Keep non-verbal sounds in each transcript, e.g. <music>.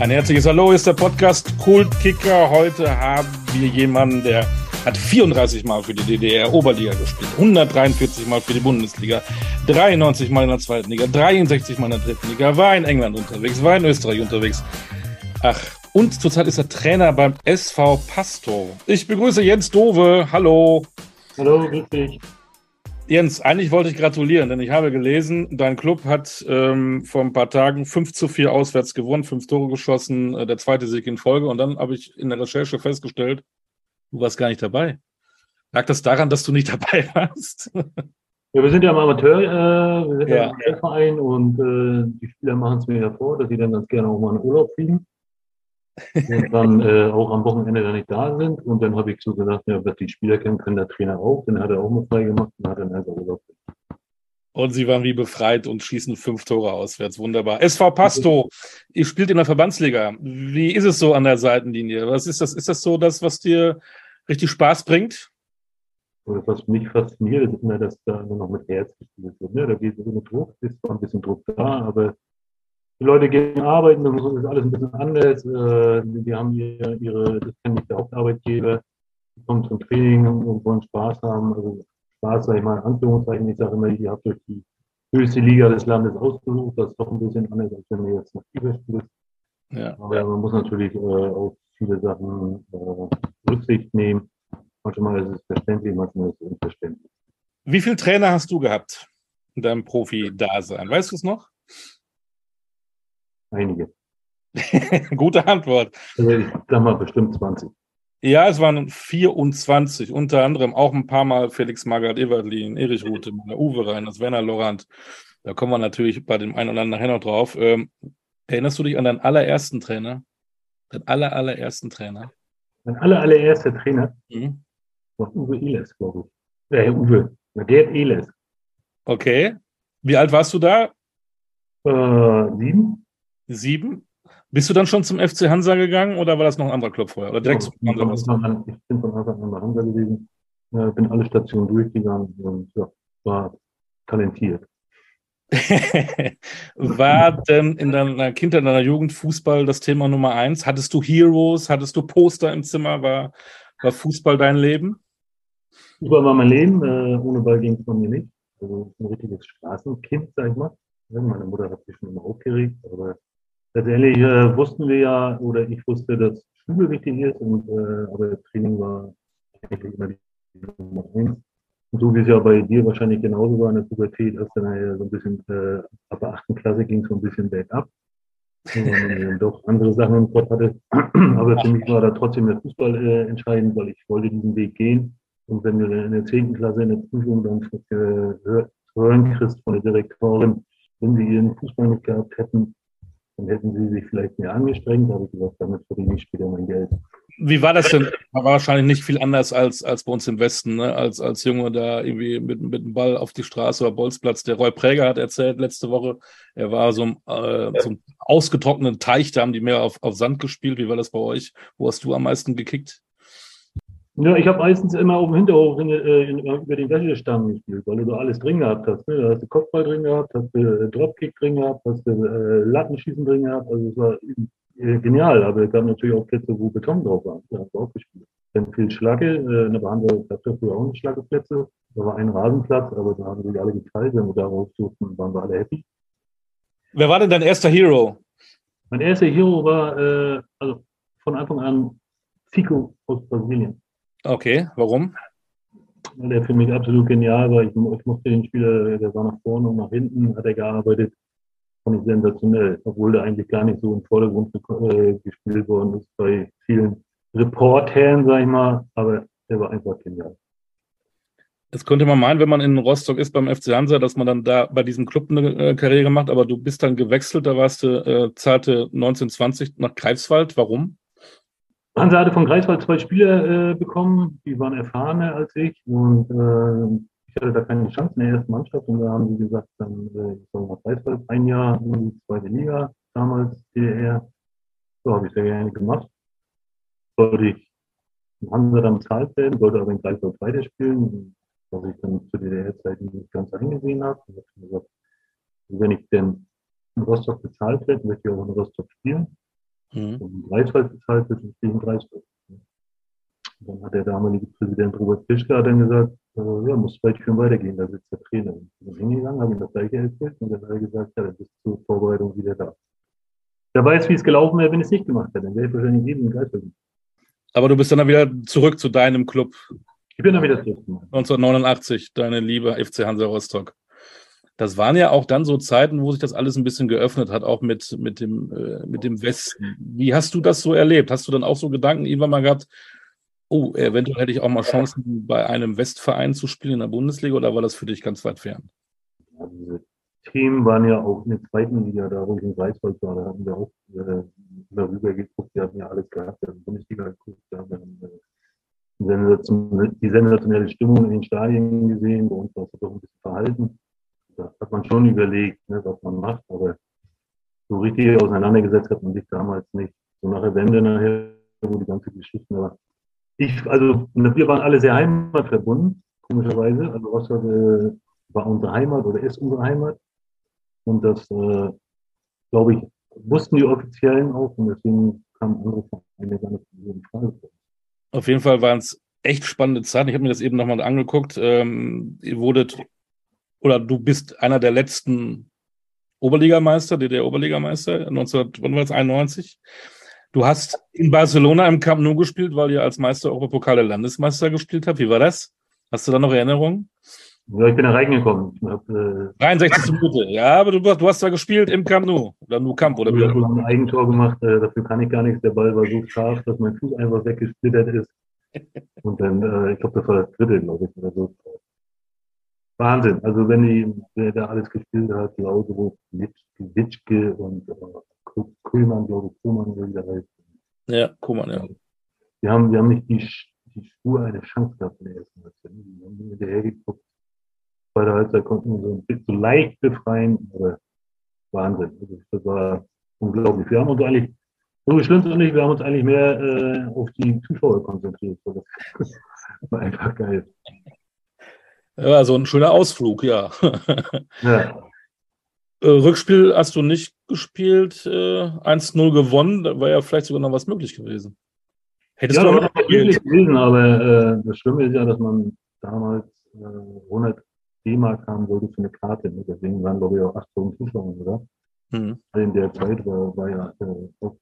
Ein herzliches Hallo ist der Podcast Kultkicker. Heute haben wir jemanden, der hat 34 Mal für die DDR Oberliga gespielt, 143 Mal für die Bundesliga, 93 Mal in der zweiten Liga, 63 Mal in der dritten Liga, war in England unterwegs, war in Österreich unterwegs. Ach, und zurzeit ist er Trainer beim SV Pastor. Ich begrüße Jens Dove. Hallo. Hallo, grüß dich. Jens, eigentlich wollte ich gratulieren, denn ich habe gelesen, dein Club hat ähm, vor ein paar Tagen 5 zu 4 auswärts gewonnen, fünf Tore geschossen, äh, der zweite Sieg in Folge. Und dann habe ich in der Recherche festgestellt, du warst gar nicht dabei. Lag das daran, dass du nicht <laughs> dabei warst? Ja, wir sind ja im Amateur, äh, wir sind ja, im Amateurverein und äh, die Spieler machen es mir ja vor, dass sie dann ganz gerne auch mal in Urlaub fliegen und dann äh, auch am Wochenende dann nicht da sind. Und dann habe ich so gesagt, ja, was die Spieler kennen, können der Trainer auch. Den hat er auch mal frei gemacht und hat dann einfach Urlaub. Und sie waren wie befreit und schießen fünf Tore auswärts. Wunderbar. SV Pasto, ihr spielt in der Verbandsliga. Wie ist es so an der Seitenlinie? Was ist das? Ist das so das, was dir richtig Spaß bringt? Oder was mich fasziniert, ist immer, dass da nur noch mit Herz gespielt wird. Ne? Da geht es mit Druck, ist zwar ein bisschen Druck da, aber die Leute gehen arbeiten, das ist alles ein bisschen anders. Äh, die haben ihre, ihre das kenne ich der Hauptarbeitgeber, die kommen zum Training und wollen Spaß haben. Also Spaß, sage ich mal, in Anführungszeichen. Ich sage immer, ihr habt euch die höchste Liga des Landes ausgesucht. Das ist doch ein bisschen anders, als wenn ihr jetzt nach Fieber spielt. Ja. Aber man muss natürlich äh, auf viele Sachen äh, Rücksicht nehmen. Manchmal ist es verständlich, manchmal ist es unverständlich. Wie viele Trainer hast du gehabt in deinem Profi-Dasein? Weißt du es noch? Einige. <laughs> Gute Antwort. Also ich sag mal bestimmt 20. Ja, es waren 24, unter anderem auch ein paar Mal Felix Magath Evertlin, Erich Rute, Uwe Rein, das Werner Lorand. Da kommen wir natürlich bei dem einen oder anderen nachher noch drauf. Ähm, erinnerst du dich an deinen allerersten Trainer? Deinen aller, allerersten Trainer? Mein aller, allererster Trainer? Mhm. War Uwe Ehlers, glaube ich. Äh, Uwe. Gerd Ehlers. Okay. Wie alt warst du da? Äh, sieben. Sieben. Bist du dann schon zum FC Hansa gegangen oder war das noch ein anderer Club vorher? Oder direkt ja, zum Hansa? Ich bin von Anfang an bei Hansa gewesen, äh, bin alle Stationen durchgegangen und ja, war talentiert. <laughs> war denn in deiner Kindheit, in deiner Jugend Fußball das Thema Nummer eins? Hattest du Heroes? Hattest du Poster im Zimmer? War, war Fußball dein Leben? Fußball war mein Leben. Äh, ohne Ball ging es von mir nicht. Also ein richtiges Straßenkind, sag ich mal. Meine Mutter hat sich schon immer aufgeregt, aber Letztendlich äh, wussten wir ja, oder ich wusste, dass Schule wichtig ist, und, äh, aber Training war eigentlich immer die Nummer eins. Und so wie es ja bei dir wahrscheinlich genauso war in der Pubertät, du dann ja so ein bisschen, äh, ab der achten Klasse ging es so ein bisschen bergab. Und dann doch andere Sachen im Kopf hatte. Aber für mich war da trotzdem der Fußball äh, entscheidend, weil ich wollte diesen Weg gehen. Und wenn du in der zehnten Klasse in der Prüfung dann äh, hören kriegst von der Direktorin, wenn sie ihren Fußball nicht gehabt hätten, dann hätten sie sich vielleicht mehr angestrengt, habe ich gesagt, damit verdiene ich später mein Geld. Wie war das denn? War wahrscheinlich nicht viel anders als, als bei uns im Westen, ne? als, als Junge da irgendwie mit, mit dem Ball auf die Straße oder Bolzplatz. Der Roy Präger hat erzählt letzte Woche, er war so, äh, so ein ausgetrockneten Teich, da haben die mehr auf, auf Sand gespielt. Wie war das bei euch? Wo hast du am meisten gekickt? Ja, ich habe meistens immer auf dem Hinterhof in, äh, in, über den Wäschestamm gespielt, weil du da alles drin gehabt hast. Ne? Da hast du Kopfball drin gehabt, hast du äh, Dropkick drin gehabt, hast du äh, Lattenschießen drin gehabt. Also es war äh, genial, aber es gab natürlich auch Plätze, wo Beton drauf war. Da hast du auch gespielt. Dann viel Schlacke, äh, in der Behandlung gab es früher auch eine Schlaggeplätze. Da war ein Rasenplatz, aber da haben sich alle geteilt. Wenn wir darauf suchten, waren wir alle happy. Wer war denn dein erster Hero? Mein erster Hero war äh, also von Anfang an Fico aus Brasilien. Okay, warum? Weil der für mich absolut genial war. Ich, ich mochte den Spieler, der war nach vorne und nach hinten, hat er gearbeitet. Fand ich sensationell, obwohl der eigentlich gar nicht so im Vordergrund äh, gespielt worden ist bei vielen Reportern, sag ich mal. Aber der war einfach genial. Das könnte man meinen, wenn man in Rostock ist beim FC Hansa, dass man dann da bei diesem Club eine äh, Karriere macht, aber du bist dann gewechselt, da warst du äh, zarte 1920 nach Greifswald. Warum? Hansa hatte von Greifswald zwei Spieler äh, bekommen, die waren erfahrener als ich und äh, ich hatte da keine Chance in der ersten Mannschaft und da haben sie gesagt, dann äh, ich soll nach Greifswald ein Jahr in die zweite Liga, damals DDR. So habe ich sehr gerne gemacht. Sollte ich in Hansa dann bezahlt werden, sollte aber in Greifswald weiterspielen, was ich dann zu DDR-Zeiten nicht ganz eingesehen habe. Und habe gesagt, wenn ich denn in Rostock bezahlt werde, möchte ich auch in Rostock spielen. Mhm. Und Greifswald bezahlt wird, ich in Greifswald. Dann hat der damalige Präsident Robert Fischke dann gesagt, äh, ja, muss zwei Türen weitergehen, da sitzt der Trainer. Und ich bin hingegangen, habe ihm das gleiche erzählt und dann hat er gesagt, ja, dann bist du zur Vorbereitung wieder da. Wer weiß, wie es gelaufen wäre, wenn ich es nicht gemacht hätte. Dann wäre ich wahrscheinlich in Greifswald. Aber du bist dann wieder zurück zu deinem Club. Ich bin dann wieder zurück. 1989, deine liebe FC Hansa Rostock. Das waren ja auch dann so Zeiten, wo sich das alles ein bisschen geöffnet hat, auch mit, mit, dem, äh, mit dem Westen. Wie hast du das so erlebt? Hast du dann auch so Gedanken irgendwann mal gehabt, oh, eventuell hätte ich auch mal Chancen, bei einem Westverein zu spielen in der Bundesliga oder war das für dich ganz weit fern? Ja, diese Themen waren ja auch in der zweiten Liga, da wo ich in Greifswald war, da hatten wir auch äh, darüber geguckt, wir hatten ja alles gehabt, wir haben Bundesliga geguckt, wir haben äh, die sensationelle Stimmung in den Stadien gesehen, bei uns war es doch ein bisschen verhalten. Da hat man schon überlegt, ne, was man macht, aber so richtig auseinandergesetzt hat man sich damals nicht. So nach der Wende nachher, wo die ganze Geschichte war, ich, also wir waren alle sehr heimatverbunden, komischerweise. Also Rostock äh, war unsere Heimat oder ist unsere Heimat. Und das, äh, glaube ich, wussten die Offiziellen auch und deswegen kamen andere Vereine gar nicht in Frage. Auf jeden Fall waren es echt spannende Zeiten. Ich habe mir das eben nochmal angeguckt. Ähm, ihr wurdet, oder du bist einer der letzten Oberligameister, DDR-Oberligameister, 1991. Du hast in Barcelona im Camp Nou gespielt, weil ihr als Meister Europapokal der Landesmeister gespielt habt. Wie war das? Hast du da noch Erinnerungen? Ja, ich bin da reingekommen. Hab, äh, 63. Minute. Ja, aber du, du hast da gespielt im Camp Nou. Oder Nou Camp, oder wie? Ich habe ein Eigentor gemacht. Äh, dafür kann ich gar nichts. Der Ball war so scharf, dass mein Fuß einfach weggesplittert ist. Und dann, äh, ich glaube, das war das dritte, glaube ich, oder so. Wahnsinn. Also, wenn die, wer da alles gespielt hat, Laudrup, Witschke und äh, Kuhlmann, glaube ich, Kuhlmann, wie der heißt. Ja, Kuhlmann, ja. Wir haben, wir haben nicht die, die Spur eine Chance gehabt in der ersten Halbzeit. Wir haben hinterher geguckt. Bei der Halbzeit konnten wir so ein bisschen so leicht befreien, aber Wahnsinn. Also das war unglaublich. Wir haben uns eigentlich, so schlimm ist nicht, wir haben uns eigentlich mehr äh, auf die Zuschauer konzentriert. Das war einfach geil. Ja, so ein schöner Ausflug, ja. <laughs> ja. Äh, Rückspiel hast du nicht gespielt, äh, 1-0 gewonnen, da war ja vielleicht sogar noch was möglich gewesen. Hättest ja, du noch möglich gewesen, aber äh, das Schlimme ist ja, dass man damals äh, 100 D-Mark haben wollte für eine Karte. Ne? Deswegen waren, glaube ich, auch 8000 Zuschauer, oder? Mhm. In der Zeit war, war ja äh, auch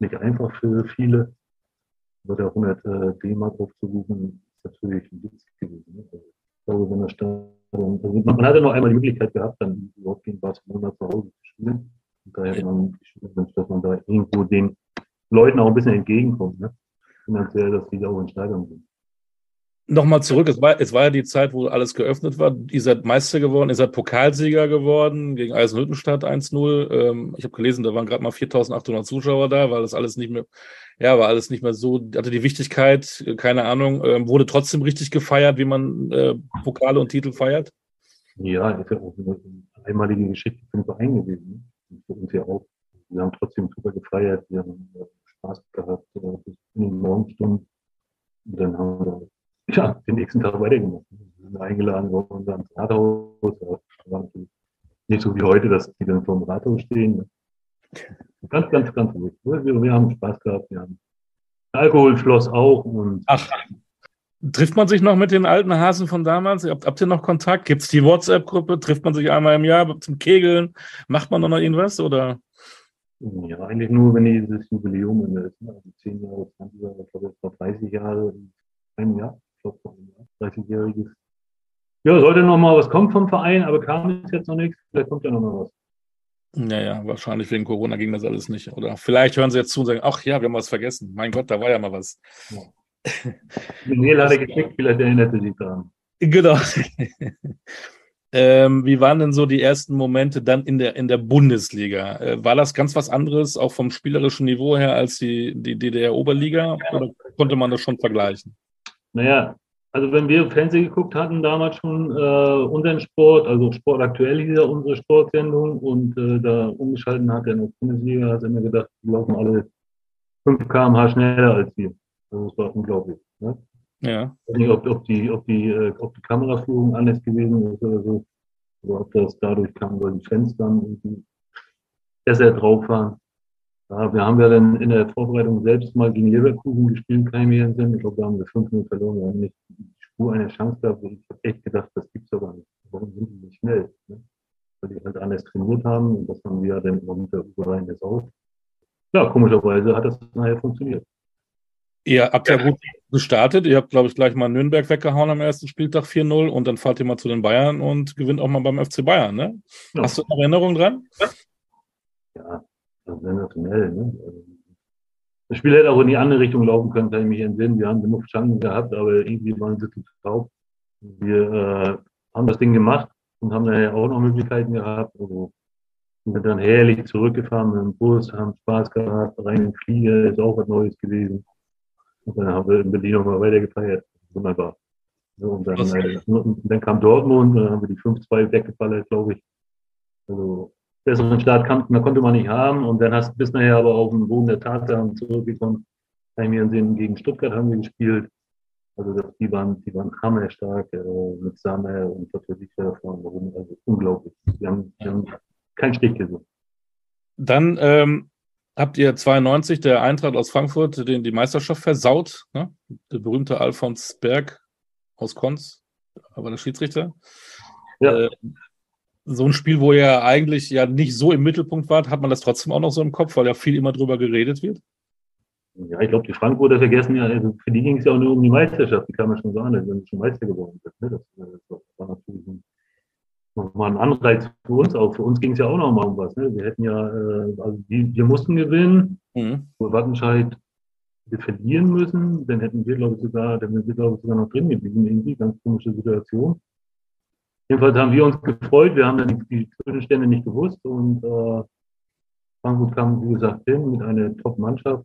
nicht einfach für viele. Aber 100 äh, D-Mark aufzurufen, ist natürlich ein Witz gewesen. Ne? Glaube, wenn der Staat also man hatte noch einmal die Möglichkeit gehabt, dann überhaupt gegen Barcelona zu Hause zu spielen. Und da hätte man gewünscht, dass man da irgendwo den Leuten auch ein bisschen entgegenkommt, ne? finanziell, dass die da auch in Stadion sind. Nochmal zurück, es war, es war ja die Zeit, wo alles geöffnet war. Ihr seid Meister geworden, ihr seid Pokalsieger geworden gegen Eisenhüttenstadt 1-0. Ähm, ich habe gelesen, da waren gerade mal 4.800 Zuschauer da, weil das alles nicht mehr, ja, war alles nicht mehr so, hatte die Wichtigkeit, keine Ahnung, ähm, wurde trotzdem richtig gefeiert, wie man äh, Pokale und Titel feiert? Ja, ist ja auch eine einmalige Geschichte für den Verein gewesen. Für uns ja auch. Wir haben trotzdem super gefeiert, wir haben äh, Spaß gehabt, äh, bis in den Morgenstunden. Und dann haben wir ja, den nächsten Tag weitergemacht. Wir sind eingeladen worden ins Rathaus. Nicht so wie heute, dass die dann vor dem Rathaus stehen. Ganz, ganz, ganz ruhig. Wir, wir haben Spaß gehabt. Wir haben Alkohol floss auch. Und Ach, trifft man sich noch mit den alten Hasen von damals? Habt, habt ihr noch Kontakt? Gibt es die WhatsApp-Gruppe? Trifft man sich einmal im Jahr zum Kegeln? Macht man noch irgendwas? Oder? Ja, eigentlich nur, wenn dieses Jubiläum ist. Also 10 Jahre, 20 Jahre, ich glaube, jetzt 30 Jahre in einem Jahr. 30-jähriges. Ja, sollte noch mal was kommen vom Verein, aber kam jetzt noch nichts. Vielleicht kommt ja noch mal was. Naja, wahrscheinlich wegen Corona ging das alles nicht. Oder vielleicht hören sie jetzt zu und sagen, ach ja, wir haben was vergessen. Mein Gott, da war ja mal was. Ja. Mail hat er gekriegt, vielleicht erinnert er sich daran. Genau. <laughs> ähm, wie waren denn so die ersten Momente dann in der, in der Bundesliga? Äh, war das ganz was anderes, auch vom spielerischen Niveau her, als die, die DDR-Oberliga? Oder konnte man das schon vergleichen? Naja, also wenn wir Fernsehen geguckt hatten, damals schon äh, unseren Sport, also Sport aktuell hieß ja unsere Sportsendung und äh, da umgeschalten hat er der Bundesliga, hat er mir gedacht, die laufen alle 5 km/h schneller als wir. Also das war unglaublich. Ne? Ja. Ich weiß nicht, ob, ob, die, ob, die, äh, ob die Kameraführung anders gewesen ist oder so, oder ob das dadurch kam, weil die Fans dann irgendwie besser drauf waren. Ja, wir haben ja dann in der Vorbereitung selbst mal gegen Leverkusen gespielt, kann ich erinnern. Ich glaube, da haben wir fünf Minuten verloren. Wir haben nicht die Spur eine Chance gehabt. Ich habe echt gedacht, das gibt's aber nicht. Warum sind die nicht schnell? Ne? Weil die halt anders trainiert haben und das haben wir dann unter Uwe das auch. Ja, komischerweise hat das nachher funktioniert. Ihr habt ja gut gestartet. Ihr habt, glaube ich, gleich mal Nürnberg weggehauen am ersten Spieltag 4-0 und dann fahrt ihr mal zu den Bayern und gewinnt auch mal beim FC Bayern, ne? Ja. Hast du noch Erinnerungen dran? Ja, sensationell. Ne? Also, das Spiel hätte auch in die andere Richtung laufen können, kann ich mich entsinnen. Wir haben genug Chancen gehabt, aber irgendwie waren sie zu taub. Wir äh, haben das Ding gemacht und haben daher auch noch Möglichkeiten gehabt. Also sind dann herrlich zurückgefahren mit dem Bus, haben Spaß gehabt, rein in Flieger, ist auch was Neues gewesen. Und dann haben wir in Berlin nochmal weiter gefeiert. Wunderbar. Und dann, äh, dann kam Dortmund, dann haben wir die 5-2 weggefallen, glaube ich. Also besseren Start kann, man konnte man nicht haben. Und dann hast, bist nachher aber auf den Boden der Tatsachen zurückgekommen. Kann ich mir ansehen, gegen Stuttgart haben wir gespielt. Also das, die waren, die waren hammerstark äh, mit Samer und weiß ich davon. Also unglaublich. Die haben, die haben keinen Stich gesehen. Dann ähm, habt ihr 92 der Eintracht aus Frankfurt den die Meisterschaft versaut. Ne? Der berühmte Alfons Berg aus Konz, aber der Schiedsrichter. Ja. Äh, so ein Spiel, wo ihr eigentlich ja nicht so im Mittelpunkt wart, hat man das trotzdem auch noch so im Kopf, weil ja viel immer drüber geredet wird? Ja, ich glaube, die Frankfurter vergessen ja, also für die ging es ja auch nur um die Meisterschaft, die kann man schon sagen, wenn sie schon Meister geworden sind. Ne? Das, das, war natürlich ein, nochmal ein Anreiz für uns auch. Für uns ging es ja auch nochmal um was. Ne? Wir hätten ja, äh, also die, wir mussten gewinnen, mhm. wo Wattenscheid wir verlieren müssen, dann hätten wir, glaube ich, sogar, dann wären wir, glaube ich, sogar noch drin geblieben, irgendwie, ganz komische Situation. Jedenfalls haben wir uns gefreut. Wir haben dann die Zwischenstände nicht gewusst und äh, Frankfurt kam, wie gesagt, hin mit einer Top-Mannschaft.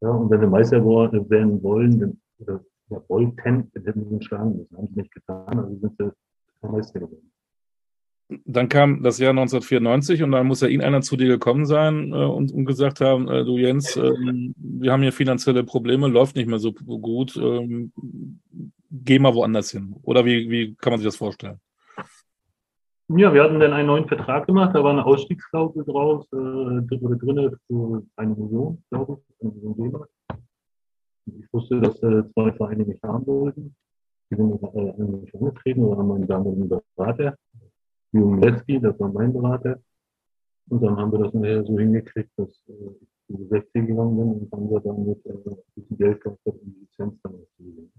Ja, und wenn wir Meister werden wollen, dann, oder ja, wollten, dann hätten wir uns schlagen müssen. Haben sie nicht getan, also sind sie Meister geworden. Dann kam das Jahr 1994 und dann muss ja Ihnen einer zu dir gekommen sein äh, und, und, gesagt haben, äh, du Jens, äh, wir haben hier finanzielle Probleme, läuft nicht mehr so gut, ähm, geh mal woanders hin. Oder wie, wie kann man sich das vorstellen? Ja, wir hatten dann einen neuen Vertrag gemacht, da war eine Ausstiegsklausel draus, äh, oder drin für eine Million, glaube ich, eine Million D-Mark. Ich wusste, dass äh, zwei Vereine mich haben wollten. Die sind äh, eigentlich angetreten oder haben meinen damaligen Berater, Jürgen Letzky, das war mein Berater. Und dann haben wir das nachher so hingekriegt, dass äh, ich zu 16 gegangen bin und haben wir damit äh, ein bisschen Geld die Lizenz dann auszulegen.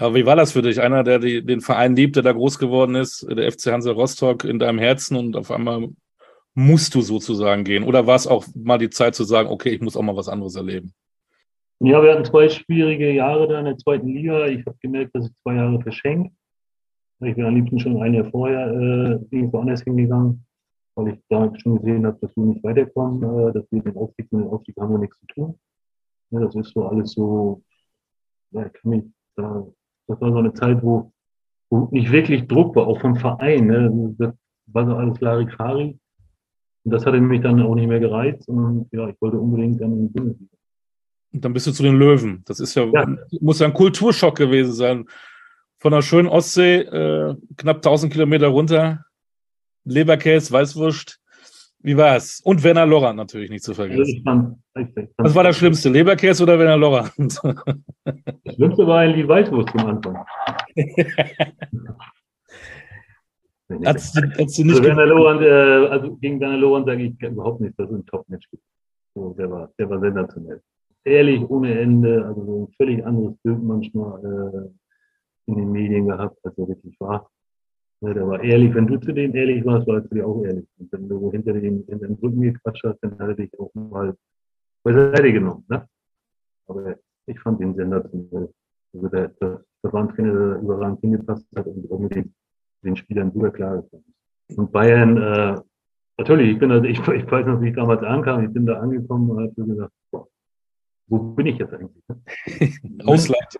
Aber wie war das für dich? Einer, der die, den Verein liebt, der da groß geworden ist, der FC Hansa Rostock in deinem Herzen und auf einmal musst du sozusagen gehen? Oder war es auch mal die Zeit zu sagen, okay, ich muss auch mal was anderes erleben? Ja, wir hatten zwei schwierige Jahre da in der zweiten Liga. Ich habe gemerkt, dass ich zwei Jahre verschenkt. Ich bin am liebsten schon ein Jahr vorher äh, irgendwo anders hingegangen, weil ich da schon gesehen habe, dass wir nicht weiterkommen, äh, dass wir den Aufstieg mit dem Aufstieg haben wir nichts zu tun. Ja, das ist so alles so, ja, ich kann mich da das war so eine Zeit, wo, wo nicht wirklich Druck war, auch vom Verein. Ne? Das war so alles Larifari. Und das hatte mich dann auch nicht mehr gereizt. Und ja, ich wollte unbedingt dann in die Bundesliga. Und dann bist du zu den Löwen. Das ist ja, ja. muss ja ein Kulturschock gewesen sein. Von der schönen Ostsee, äh, knapp 1000 Kilometer runter, Leberkäse, Weißwurst, wie war es? Und Werner Lorand natürlich nicht zu vergessen. Was war das Schlimmste, Leberkäse oder Werner Lorand? <laughs> Das Schlimmste war ein Lied Weißwurst zum Anfang. <laughs> Hat's, hat's du nicht also, Werner Lorand, äh, also gegen Werner Lorand sage ich überhaupt nicht, dass es ein Top-Match gibt. So, der, war, der war sensationell. Ehrlich, ohne Ende, also so ein völlig anderes Bild manchmal äh, in den Medien gehabt, als er wirklich war. Ja, der war ehrlich. Wenn du zu dem ehrlich warst, war er zu dir auch ehrlich. Und wenn du hinter dem, in den Rücken gequatscht hast, dann hat er dich auch mal beiseite genommen. Ne? Aber ich fand ihn sensationell. Also der, der, der war ein Trainer, der überragend hingepasst hat und auch mit den, den Spielern super klar ist. Und Bayern, äh, natürlich, ich bin also, ich, ich weiß noch, wie ich damals ankam, ich bin da angekommen und habe gesagt, boah, wo bin ich jetzt eigentlich? <laughs> Ausland.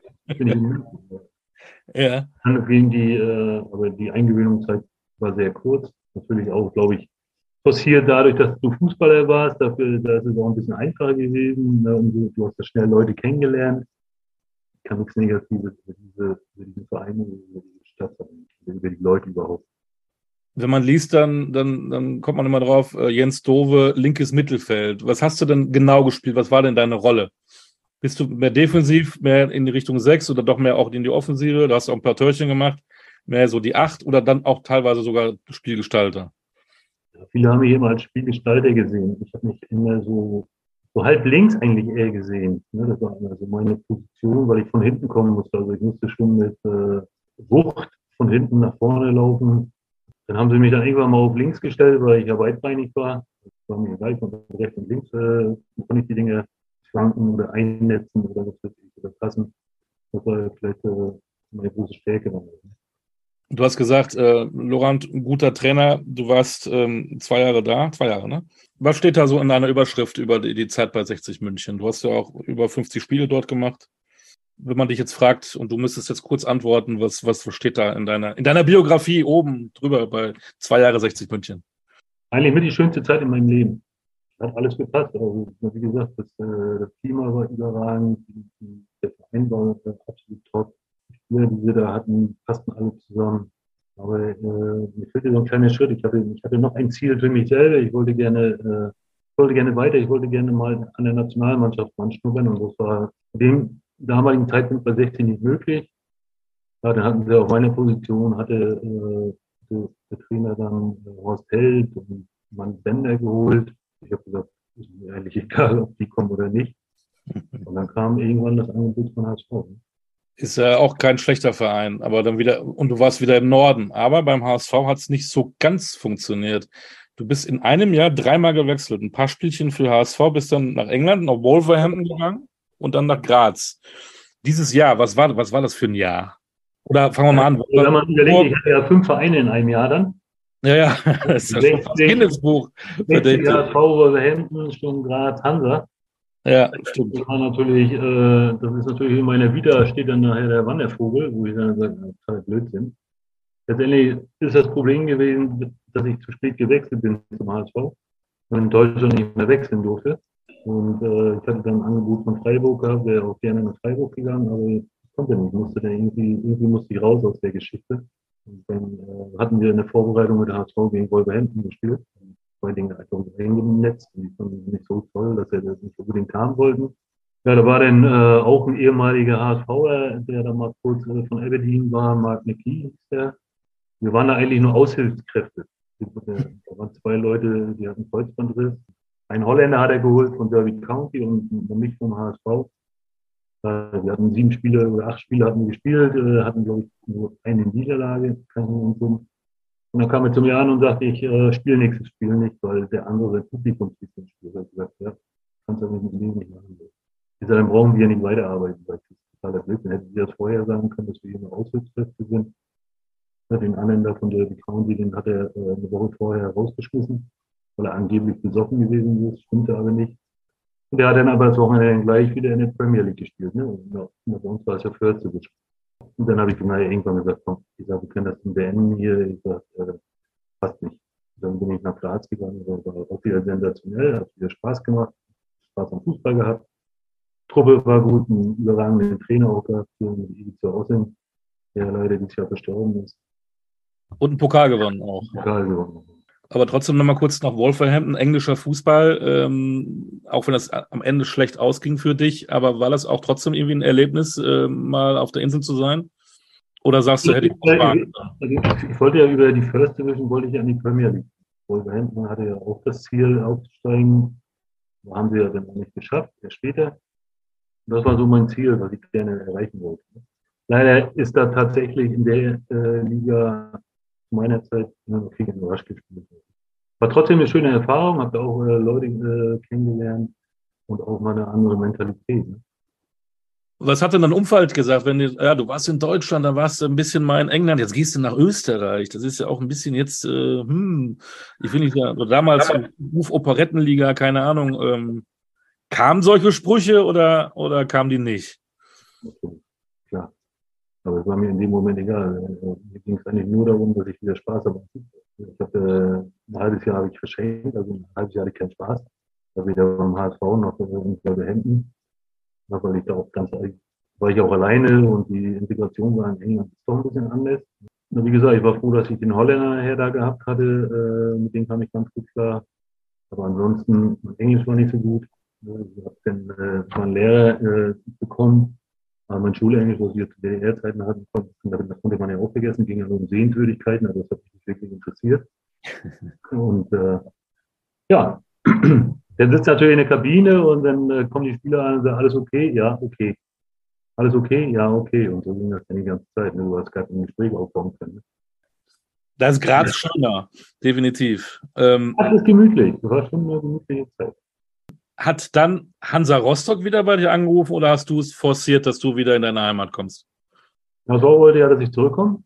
Ja. Dann ging die, äh, aber die Eingewöhnungszeit war sehr kurz. Natürlich auch, glaube ich, passiert dadurch, dass du Fußballer warst. Dafür da ist es auch ein bisschen einfacher gewesen. Ne? Und du, du hast ja schnell Leute kennengelernt. Ich kann nichts Negatives über, diese, über diesen Verein, über diese Stadt sagen, über die Leute überhaupt. wenn man liest, dann, dann, dann kommt man immer drauf, äh, Jens Dove, linkes Mittelfeld. Was hast du denn genau gespielt? Was war denn deine Rolle? Bist du mehr defensiv, mehr in die Richtung 6 oder doch mehr auch in die Offensive? Du hast auch ein paar Törchen gemacht, mehr so die 8 oder dann auch teilweise sogar Spielgestalter? Ja, viele haben mich immer als Spielgestalter gesehen. Ich habe mich immer so, so halb links eigentlich eher gesehen. Ne? Das war also meine Position, weil ich von hinten kommen musste. Also ich musste schon mit äh, Wucht von hinten nach vorne laufen dann haben sie mich dann irgendwann mal auf links gestellt, weil ich ja weitbeinig war. Das war mir egal, von rechts und links äh, konnte ich die Dinge schwanken oder einnetzen oder was weiß ich, oder passen. Das war vielleicht äh, meine große Stärke. Du hast gesagt, äh, Laurent, ein guter Trainer. Du warst ähm, zwei Jahre da, zwei Jahre, ne? Was steht da so in deiner Überschrift über die, die Zeit bei 60 München? Du hast ja auch über 50 Spiele dort gemacht wenn man dich jetzt fragt und du müsstest jetzt kurz antworten, was, was steht da in deiner, in deiner Biografie oben drüber bei zwei Jahre 60 München? Eigentlich mit die schönste Zeit in meinem Leben. Hat alles gepasst. Also, wie gesagt, das, äh, das Klima war überragend, der Verein war absolut top. Die Spieler, die wir da hatten, passten alle zusammen. Aber äh, mir fehlte so ein kleiner Schritt. Ich hatte, ich hatte noch ein Ziel für mich selber. Ich wollte gerne, äh, wollte gerne weiter. Ich wollte gerne mal an der Nationalmannschaft anschnuppern. Und das war dem damaligen Zeitpunkt bei 16 nicht möglich. Ja, dann hatten sie auf meiner Position, hatte äh, der, der Trainer dann äh, Horst Held und Mann Bender geholt. Ich habe gesagt, ist mir eigentlich egal, ob die kommen oder nicht. <laughs> Und dann kam irgendwann das Angebot von HSV. Ist ja auch kein schlechter Verein, aber dann wieder, und du warst wieder im Norden. Aber beim HSV hat es nicht so ganz funktioniert. Du bist in einem Jahr dreimal gewechselt. Ein paar Spielchen für HSV, bist dann nach England, nach Wolverhampton gegangen und dann nach Graz. Dieses Jahr, was war, was war das für ein Jahr? Oder fangen wir mal an. Wenn man überlegt, ich hatte ja fünf Vereine in einem Jahr dann. Ja, ja, <laughs> das ist ja schon fast Kindesbuch. Ja, V, Hemden, Sturm Graz, Hansa. Ja, stimmt. Das war natürlich, äh, das ist natürlich in meiner Vita steht dann nachher der Wandervogel, wo ich dann sage, total Blödsinn. Letztendlich ist das Problem gewesen, dass ich zu spät gewechselt bin zum HSV und in Deutschland nicht mehr wechseln durfte. Und äh, ich hatte dann ein Angebot von Freiburg gehabt, wäre auch gerne nach Freiburg gegangen, aber ich konnte nicht. Ich musste dann irgendwie, irgendwie musste ich raus aus der Geschichte. Und dann äh, hatten wir eine Vorbereitung mit der HSV gegen Wolverhampton gespielt. Zwei Dinge einfach eingenetzt. Die fanden nicht so toll, dass wir das nicht unbedingt haben wollten. Ja, da war dann äh, auch ein ehemaliger HSVer, der da mal kurz äh, von Aberdeen war, Mark McKee. Wir waren da eigentlich nur Aushilfskräfte. Da waren zwei Leute, die hatten Kreuzbandriss ein Holländer hat er geholt von Derby County und mich vom HSV. Äh, wir hatten sieben Spiele oder acht Spiele hatten gespielt, äh, hatten, glaube ich, nur eine Niederlage. Und dann kam er zu mir an und sagte, ich äh, spiele nächstes Spiel nicht, weil der andere sein Publikum spielt. Ich habe gesagt, ja, kannst du mit dem nicht machen. Ich sage, dann brauchen wir nicht weiterarbeiten. Das ist totaler Blödsinn. Hätten Sie das vorher sagen können, dass wir hier nur Aushilfskräfte sind. Den da von Derby County, den hat er eine Woche vorher rausgeschmissen weil er angeblich besoffen gewesen ist, stimmte aber nicht. Und er hat dann aber das Wochenende gleich wieder in der Premier League gespielt. Ne? Und bei uns war es ja 40 gespielt. Und dann habe ich mal irgendwann gesagt, komm, ich sage, wir können das dann beenden hier. Ich sage, äh, passt nicht. Dann bin ich nach Graz gegangen, das war auch wieder sensationell, hat wieder Spaß gemacht, Spaß am Fußball gehabt. Truppe war gut, einen überragenden Trainer auch gehabt, mit Ibiza Aussehen, der leider dieses Jahr verstorben ist. Und einen Pokal gewonnen auch. Pokal gewonnen. Aber trotzdem nochmal kurz nach Wolverhampton, englischer Fußball, ähm, auch wenn das am Ende schlecht ausging für dich, aber war das auch trotzdem irgendwie ein Erlebnis, äh, mal auf der Insel zu sein? Oder sagst du, hätte ich auch warten Ich wollte ja über die First Division, wollte ich an die Premier League. Wolverhampton hatte ja auch das Ziel, aufzusteigen. Da haben sie ja dann nicht geschafft, erst später. Das war so mein Ziel, was ich gerne erreichen wollte. Leider ist da tatsächlich in der äh, Liga meiner Zeit viel in Rush gespielt. War trotzdem eine schöne Erfahrung, habe da auch äh, Leute äh, kennengelernt und auch mal eine andere Mentalität. Ne? Was hat denn dein Umfeld gesagt, wenn du, ja, du warst in Deutschland, da warst du ein bisschen mal in England, jetzt gehst du nach Österreich. Das ist ja auch ein bisschen jetzt, äh, hm, ich finde ja, damals Ruf Operettenliga, keine Ahnung, ähm, kamen solche Sprüche oder, oder kamen die nicht? Okay. Aber es war mir in dem Moment egal. Mir ging es eigentlich nur darum, dass ich wieder Spaß habe. Ich habe äh, ein halbes Jahr habe ich verschenkt, also ein halbes Jahr hatte ich keinen Spaß. Da wieder beim HSV noch unter Händen. Weil ich da auch ganz, war ich auch alleine und die Integration war in England doch ein bisschen anders. wie gesagt, ich war froh, dass ich den Holländer nachher da gehabt hatte. Äh, mit dem kam ich ganz gut klar. Aber ansonsten, Englisch war nicht so gut. Ich habe dann äh, einen Lehrer äh, bekommen. Aber mein Schulenglisch, was wir zu DDR-Zeiten hatten, das konnte man ja auch vergessen, ging ja nur um Sehenswürdigkeiten, aber das hat mich wirklich interessiert. <laughs> Und äh, ja, <clears throat> dann sitzt natürlich in der Kabine und dann äh, kommen die Spieler an und sagen, alles okay? Ja, okay. Alles okay? Ja, okay. Und so ging das dann die ganze Zeit. Ne? Du hast gerade ein Gespräch aufbauen können. Ne? Das ist gerade schöner, definitiv. Ähm, das ist gemütlich. Das war schon eine gemütliche Zeit. Hat dann Hansa Rostock wieder bei dir angerufen oder hast du es forciert, dass du wieder in deine Heimat kommst? Na, so wollte ja, dass ich zurückkomme.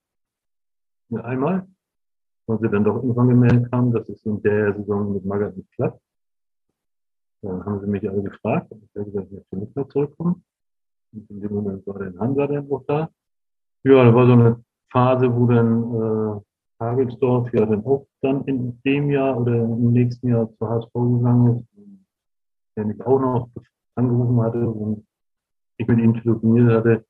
Einmal. Weil sie dann doch irgendwann gemeldet haben, dass es in der Saison mit Magath nicht klappt. Dann haben sie mich alle gefragt. Ich gesagt, ich möchte nicht mehr zurückkommen. Und in dem Moment war dann Hansa dann noch da. Ja, da war so eine Phase, wo dann äh, Hagelsdorf ja dann auch dann in dem Jahr oder im nächsten Jahr zur HSV gegangen ist, der mich auch noch angerufen hatte und ich mit ihm telefoniert hatte,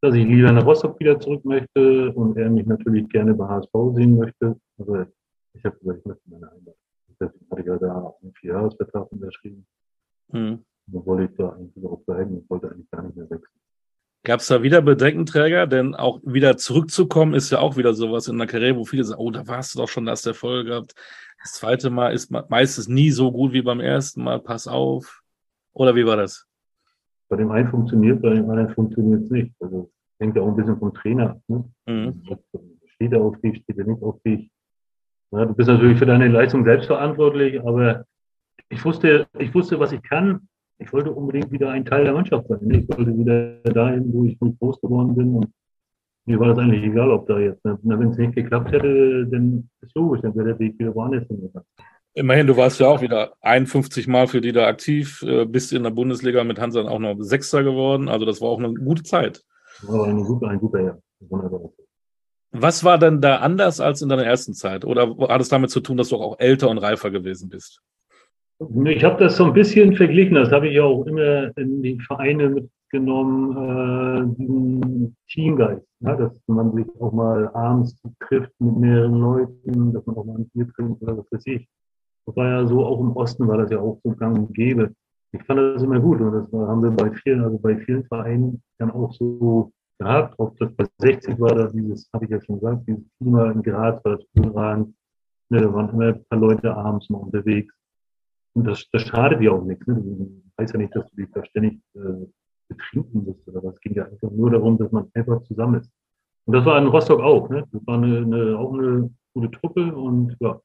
dass ich lieber nach Rostock wieder zurück möchte und er mich natürlich gerne bei HSV sehen möchte. Also ich habe gesagt, ich möchte meine Heimat. Deswegen hatte ich ja da einen Vierjahresvertrag unterschrieben. Mhm. Dann wollte ich da eigentlich auch bleiben und wollte eigentlich gar nicht mehr wechseln. Gab es da wieder Bedenkenträger? Denn auch wieder zurückzukommen ist ja auch wieder sowas in der Karriere, wo viele sagen, oh, da warst du doch schon, da hast du Erfolg gehabt. Das zweite Mal ist meistens nie so gut wie beim ersten Mal. Pass auf. Oder wie war das? Bei dem einen funktioniert, bei dem anderen funktioniert es nicht. Also hängt ja auch ein bisschen vom Trainer ab. Ne? Mhm. Steht er auf dich, steht er nicht auf dich. Ja, du bist natürlich für deine Leistung selbst verantwortlich, aber ich wusste, ich wusste, was ich kann ich wollte unbedingt wieder ein Teil der Mannschaft sein. Ich wollte wieder dahin, wo ich groß geworden bin. Und mir war das eigentlich egal, ob da jetzt, wenn es nicht geklappt hätte, dann ist logisch, dann wäre der Weg wieder woanders hingegangen. Immerhin, du warst ja auch wieder 51 Mal für die da aktiv, äh, bist in der Bundesliga mit Hansa auch noch Sechster geworden. Also das war auch eine gute Zeit. War eine gute, ein guter Jahr. Wunderbar. Was war denn da anders als in deiner ersten Zeit? Oder hat es damit zu tun, dass du auch älter und reifer gewesen bist? Ich habe das so ein bisschen verglichen, das habe ich auch immer in die Vereine mitgenommen, äh, diesen Teamgeist, ja, dass man sich auch mal abends trifft mit mehreren Leuten, dass man auch mal ein Bier trinkt oder was weiß ich. Das war ja so, auch im Osten war das ja auch so gang und gäbe. Ich fand das immer gut und das haben wir bei vielen, also bei vielen Vereinen dann auch so gehabt. Auch das bei 60 war das dieses, habe ich ja schon gesagt, dieses Klima in Graz war das überragend. Ne, da waren immer ein paar Leute abends mal unterwegs und das, das schadet dir auch nichts. Ne? Du weißt ja nicht, dass du dich da ständig äh, betrinken musst oder was. Es ging ja einfach nur darum, dass man einfach zusammen ist. Und das war in Rostock auch. Ne? Das war eine, eine, auch eine gute Truppe und ja,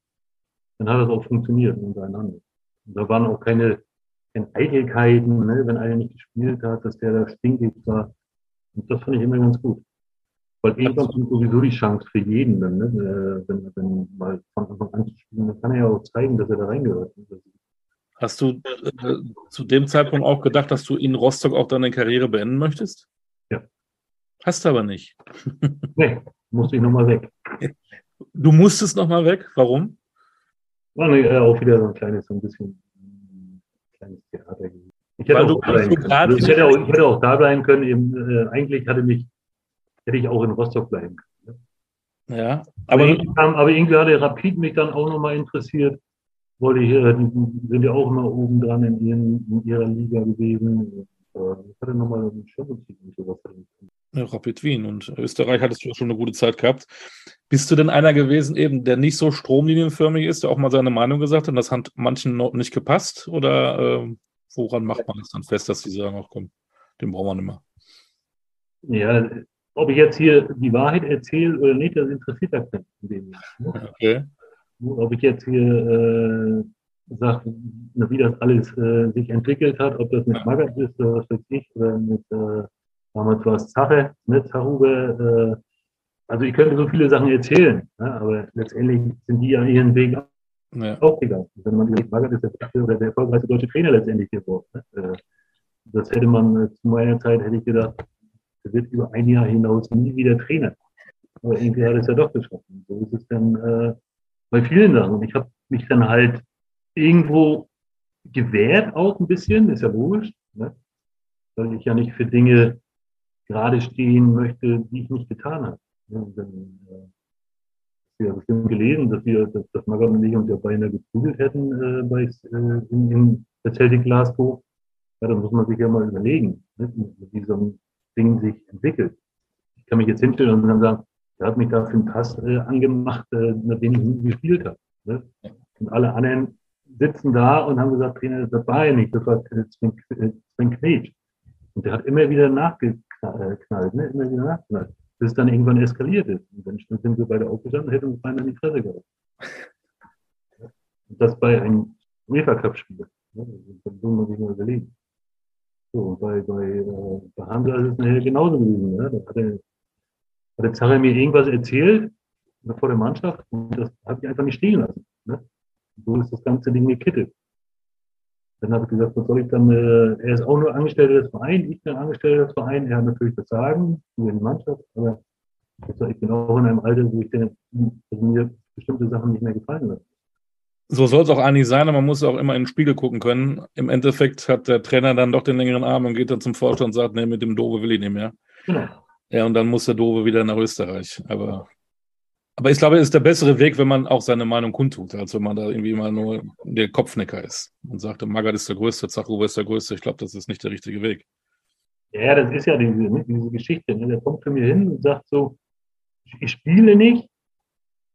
dann hat das auch funktioniert untereinander. Und da waren auch keine, keine Eitelkeiten, ne? wenn einer nicht gespielt hat, dass der da stinkig war. Und das fand ich immer ganz gut. Weil irgendwann kommt sowieso die Chance für jeden, dann, ne? Äh, wenn, wenn mal von Anfang an zu spielen, dann kann er ja auch zeigen, dass er da reingehört. Hast du äh, zu dem Zeitpunkt auch gedacht, dass du in Rostock auch deine Karriere beenden möchtest? Ja. Hast du aber nicht. <laughs> nee, musste ich nochmal weg. Du musstest nochmal weg? Warum? War ne, auch wieder so ein kleines, so ein bisschen ein kleines Theater. Ich hätte, auch. Also ich, hätte auch, ich hätte auch da bleiben können. Eben, äh, eigentlich hatte mich, hätte ich auch in Rostock bleiben können. Ne? Ja, aber, aber, irgendwie, aber irgendwie hatte Rapid mich dann auch nochmal interessiert wollte ich, äh, die sind ja auch immer oben dran in, ihren, in ihrer Liga gewesen. Äh, ich hatte nochmal einen Champions League und sowas. Ja, Rapid Wien und Österreich hattest du schon eine gute Zeit gehabt. Bist du denn einer gewesen, eben, der nicht so stromlinienförmig ist, der auch mal seine Meinung gesagt hat und das hat manchen nicht gepasst? Oder äh, woran macht man das dann fest, dass die sagen, ach komm, den brauchen wir nicht mehr? Ja, ob ich jetzt hier die Wahrheit erzähle oder nicht, das interessiert ja keinen. Ne? Okay ob ich jetzt hier äh, sage, wie das alles äh, sich entwickelt hat, ob das mit Magath ist oder was weiß ich, oder mit, äh, damals war es Zache, ne, Zachube, äh, also ich könnte so viele Sachen erzählen, ne, aber letztendlich sind die ja ihren Weg ja. auch gegangen. Wenn man überlegt, Magath ist der beste oder der erfolgreichste deutsche Trainer letztendlich geworden. Ne? Äh, das hätte man äh, zu meiner Zeit, hätte ich gedacht, er wird über ein Jahr hinaus nie wieder Trainer. Aber irgendwie hat es ja doch geschafft. So ist es dann äh, bei vielen Sachen. Und ich habe mich dann halt irgendwo gewehrt auch ein bisschen, ist ja logisch, ne? weil ich ja nicht für Dinge gerade stehen möchte, die ich nicht getan habe. Dann äh, ja bestimmt gelesen, dass wir, dass, dass Magath und ich uns ja beinahe geprügelt hätten äh, bei, äh, in, in der Celtic Glasgow. Ja, da muss man sich ja mal überlegen, ne, wie so ein Ding sich entwickelt. Ich kann mich jetzt hinstellen und dann sagen, der hat mich da für einen Pass äh, angemacht, äh, nachdem ich nie gespielt habe. Ne? Und alle anderen sitzen da und haben gesagt, Trainer, das war ja nicht, das war Sven, Sven Knetsch. Und der hat immer wieder nachgeknallt, ne? immer wieder nachgeknallt, bis es dann irgendwann eskaliert ist. Und dann sind wir beide aufgestanden und hätten uns beinahe in die Fresse gehabt. Und das bei einem UEFA-Cup-Spiel. Ne? Das muss sich mal überlegen. So, und bei, bei, äh, bei Hamza ist es nachher genauso gewesen. Ne? Da hat der, hat der Zarre mir irgendwas erzählt vor der Mannschaft und das habe ich einfach nicht stehen lassen. Ne? So ist das ganze Ding gekittet. Dann habe ich gesagt, was soll ich dann, äh, er ist auch nur Angestellter des Vereins, ich bin Angestellter des Vereins, er hat natürlich das Sagen über die Mannschaft, aber ich bin auch in einem Alter, wo ich denke, dass mir bestimmte Sachen nicht mehr gefallen lassen. So soll es auch eigentlich sein, aber man muss auch immer in den Spiegel gucken können. Im Endeffekt hat der Trainer dann doch den längeren Arm und geht dann zum Vorstand und sagt, nee, mit dem Dove will ich nicht mehr. Genau. Ja, und dann muss der Dove wieder nach Österreich. Aber aber ich glaube, es ist der bessere Weg, wenn man auch seine Meinung kundtut, als wenn man da irgendwie mal nur der Kopfnicker ist und sagt, Magath ist der Größte, Zachuba ist der Größte. Ich glaube, das ist nicht der richtige Weg. Ja, das ist ja diese, diese Geschichte. Ne? Der kommt zu mir hin und sagt so, ich spiele nicht.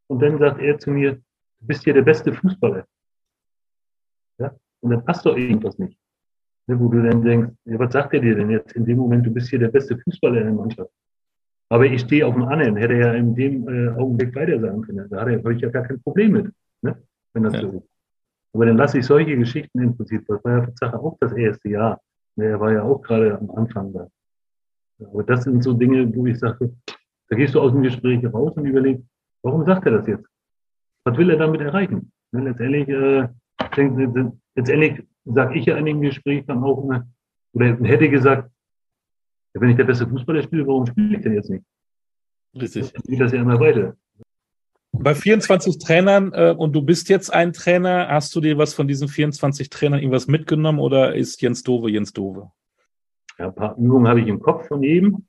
Und dann sagt er zu mir, du bist hier der beste Fußballer. Ja? Und dann passt doch irgendwas nicht. Ne? Wo du dann denkst, ja, was sagt er dir denn jetzt in dem Moment, du bist hier der beste Fußballer in der Mannschaft? Aber ich stehe auf dem anderen, hätte er ja in dem äh, Augenblick weiter sagen können. Da habe ich ja gar kein Problem mit, ne? wenn das ja. so ist. Aber dann lasse ich solche Geschichten im Prinzip, das war ja für Sache auch das erste Jahr. Ne, er war ja auch gerade am Anfang da. Aber das sind so Dinge, wo ich sage, da gehst du aus dem Gespräch raus und überlegst, warum sagt er das jetzt? Was will er damit erreichen? Ne, letztendlich, äh, letztendlich sage ich ja in dem Gespräch dann auch immer, oder hätte gesagt, wenn ich der beste Fußballer spiele, warum spiele ich denn jetzt nicht? Richtig. Geht das ja immer weiter. Bei 24 Trainern äh, und du bist jetzt ein Trainer, hast du dir was von diesen 24 Trainern irgendwas mitgenommen oder ist Jens Dove Jens Dove? Ja, ein paar Übungen habe ich im Kopf von jedem.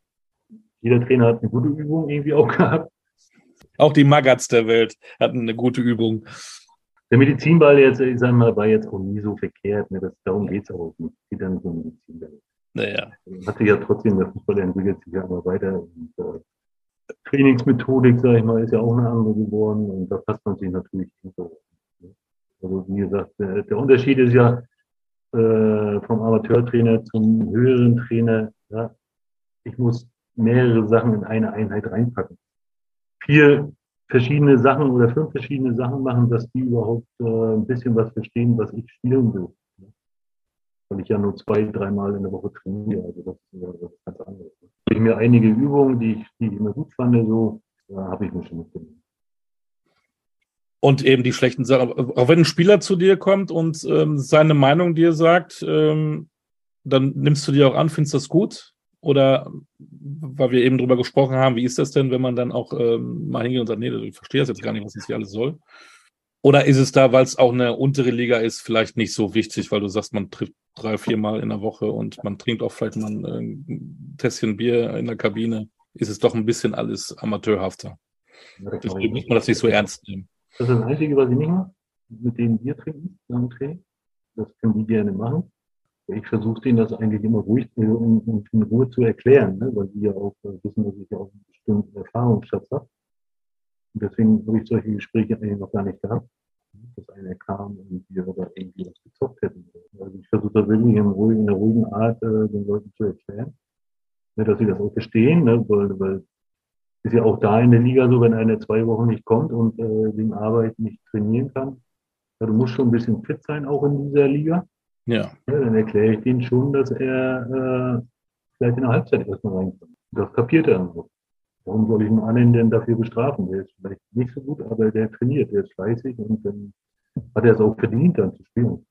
Jeder Trainer hat eine gute Übung irgendwie auch gehabt. Auch die Magats der Welt hatten eine gute Übung. Der Medizinball jetzt, ich sage mal, war jetzt auch nie so verkehrt. Ne? Das, darum geht es auch nicht. Es geht dann so um Medizinball. Naja. Hat sich ja trotzdem, der Fußball entwickelt sich ja immer weiter. Und, äh, Trainingsmethodik, sage ich mal, ist ja auch eine andere geworden und da passt man sich natürlich. Also wie gesagt, der, der Unterschied ist ja äh, vom Amateurtrainer zum höheren Trainer. Ja, ich muss mehrere Sachen in eine Einheit reinpacken. Vier verschiedene Sachen oder fünf verschiedene Sachen machen, dass die überhaupt äh, ein bisschen was verstehen, was ich spielen will weil ich ja nur zwei, dreimal in der Woche trainiere. Also das ist, das ist ganz anderes. Ich mir einige Übungen, die ich, die ich immer gut fand, so, da habe ich mir schon mitgenommen. Und eben die schlechten Sachen. Auch wenn ein Spieler zu dir kommt und ähm, seine Meinung dir sagt, ähm, dann nimmst du dir auch an, findest das gut? Oder weil wir eben drüber gesprochen haben, wie ist das denn, wenn man dann auch ähm, mal hingeht und sagt, nee, ich verstehe das jetzt gar nicht, was das hier alles soll? Oder ist es da, weil es auch eine untere Liga ist, vielleicht nicht so wichtig, weil du sagst, man trifft drei, vier Mal in der Woche und man trinkt auch vielleicht mal ein, ein Tässchen Bier in der Kabine? Ist es doch ein bisschen alles amateurhafter. Deswegen muss man das nicht so ernst nehmen. Das ist das Einzige, was ich nicht mache, mit denen Bier trinken beim Training. Das können die gerne machen. Ich versuche denen das eigentlich immer ruhig und in Ruhe zu erklären, ne? weil die ja auch wissen, dass ich ja auch einen bestimmten Erfahrungsschatz habe. Und deswegen habe ich solche Gespräche eigentlich noch gar nicht gehabt, dass einer kam und wir da irgendwie was gezockt hätten. Also ich versuche das wirklich in, ruhigen, in einer ruhigen Art äh, den Leuten zu erklären, ne, dass sie das auch verstehen, ne, weil, weil ist ja auch da in der Liga so, wenn einer zwei Wochen nicht kommt und äh, wegen Arbeit nicht trainieren kann, ja, du musst schon ein bisschen fit sein, auch in dieser Liga. Ja. ja dann erkläre ich denen schon, dass er äh, vielleicht in der Halbzeit erstmal reinkommt. Das kapiert er dann so. Warum soll ich einen anderen denn dafür bestrafen? Der ist vielleicht nicht so gut, aber der trainiert, der ist fleißig und dann hat er es auch verdient, dann zu spielen.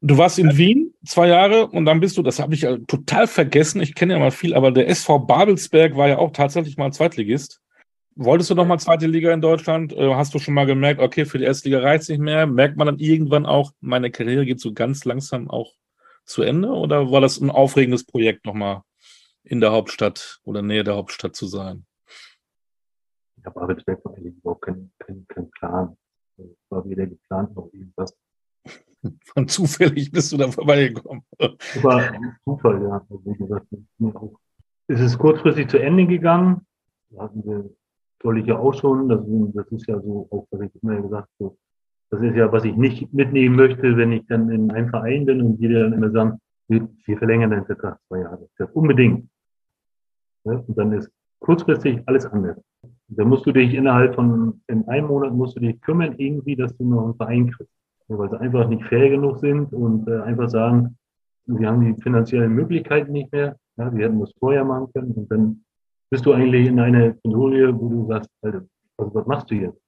Du warst in Wien zwei Jahre und dann bist du, das habe ich ja total vergessen, ich kenne ja mal viel, aber der SV Babelsberg war ja auch tatsächlich mal Zweitligist. Wolltest du noch mal zweite Liga in Deutschland? Äh, hast du schon mal gemerkt, okay, für die Erstliga reicht es nicht mehr? Merkt man dann irgendwann auch, meine Karriere geht so ganz langsam auch zu Ende? Oder war das ein aufregendes Projekt, nochmal in der Hauptstadt oder Nähe der Hauptstadt zu sein? Habe Arbeitsweg eigentlich überhaupt keinen kein, kein Plan. Es war weder geplant noch irgendwas. <laughs> Von zufällig bist du da vorbeigekommen. Das war Zufall, ja. Also wie gesagt. Es ist kurzfristig zu Ende gegangen. Da hatten wir, soll ich ja auch schon, das, das ist ja so, auch was ich immer gesagt habe, das ist ja, was ich nicht mitnehmen möchte, wenn ich dann in einem Verein bin und die dann immer sagen, wir, wir verlängern deinen Vertrag zwei Jahre. Das unbedingt. Ja, und dann ist kurzfristig alles anders. Da musst du dich innerhalb von, in einem Monat musst du dich kümmern, irgendwie, dass du noch einen Verein kriegst. Weil sie einfach nicht fair genug sind und äh, einfach sagen, wir haben die finanziellen Möglichkeiten nicht mehr. Ja, wir hätten das vorher machen können. Und dann bist du eigentlich in einer Kontrolle, wo du sagst, Alter, also was machst du jetzt?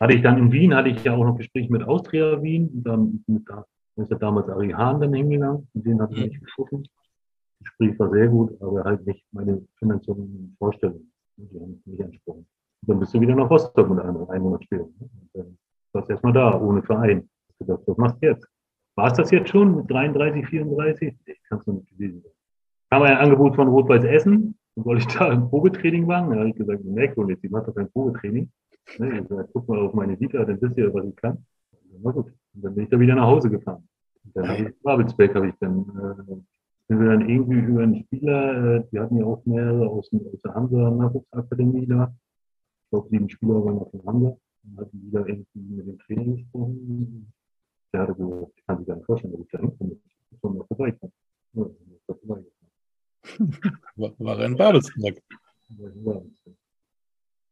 Hatte ich dann in Wien, hatte ich ja auch noch Gespräche mit Austria Wien. Und dann mit, da ist ja damals Ari Hahn dann hingegangen. Mit denen habe ich mich geschuffen. Das Gespräch war sehr gut, aber halt nicht meine finanziellen Vorstellungen. Die haben mich nicht entsprochen. Und dann bist du wieder nach Rostock mit einem, einen Monat später. Und dann warst du erstmal da, ohne Verein. Gedacht, was machst du jetzt? War es das jetzt schon mit 33, 34? Ich kann es noch nicht gewesen sein. Kam ein Angebot von Rot-Weiß Essen. Dann soll ich da ein Probetraining machen? Dann habe ich gesagt, merk wohl jetzt, ich mache doch kein Probetraining. Ne, ich gesagt, guck mal auf meine Vita, dann wisst ihr, was ich kann. Na gut. Und dann bin ich da wieder nach Hause gefahren. Und dann habe ich Babelsberg habe ich dann, äh, sind wir dann irgendwie über einen Spieler, äh, die hatten ja auch mehrere aus, aus der Hansa Nachwuchsakademie da. Ich glaube, sieben Spieler waren auf der Hansa. Dann die da irgendwie mit dem Training gesprochen. Der hatte so, ich kann sich gar nicht vorstellen, dass ich da hinkomme. Ich muss mal vorbeikommen. Ja. <laughs> War, war in Babelsberg.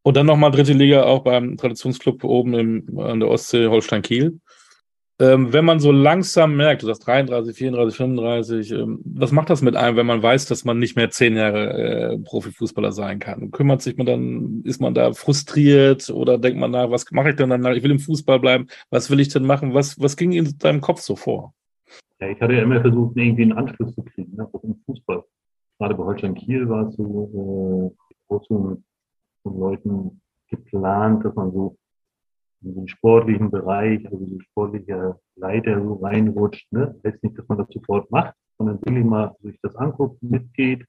Und dann nochmal dritte Liga auch beim Traditionsclub oben im, an der Ostsee Holstein Kiel. Ähm, wenn man so langsam merkt, du sagst 33, 34, 35, ähm, was macht das mit einem, wenn man weiß, dass man nicht mehr zehn Jahre äh, Profifußballer sein kann? Kümmert sich man dann, ist man da frustriert oder denkt man nach, was mache ich denn danach? Ich will im Fußball bleiben, was will ich denn machen? Was, was ging in deinem Kopf so vor? Ja, ich hatte ja immer versucht, irgendwie einen Anschluss zu kriegen, ne, auch im Fußball. Gerade bei Holstein Kiel war es so, äh, so von Leuten geplant, dass man so in den sportlichen Bereich, also die sportliche Leiter so reinrutscht. Ne? Heißt nicht, dass man das sofort macht, sondern wirklich mal sich das anguckt, mitgeht.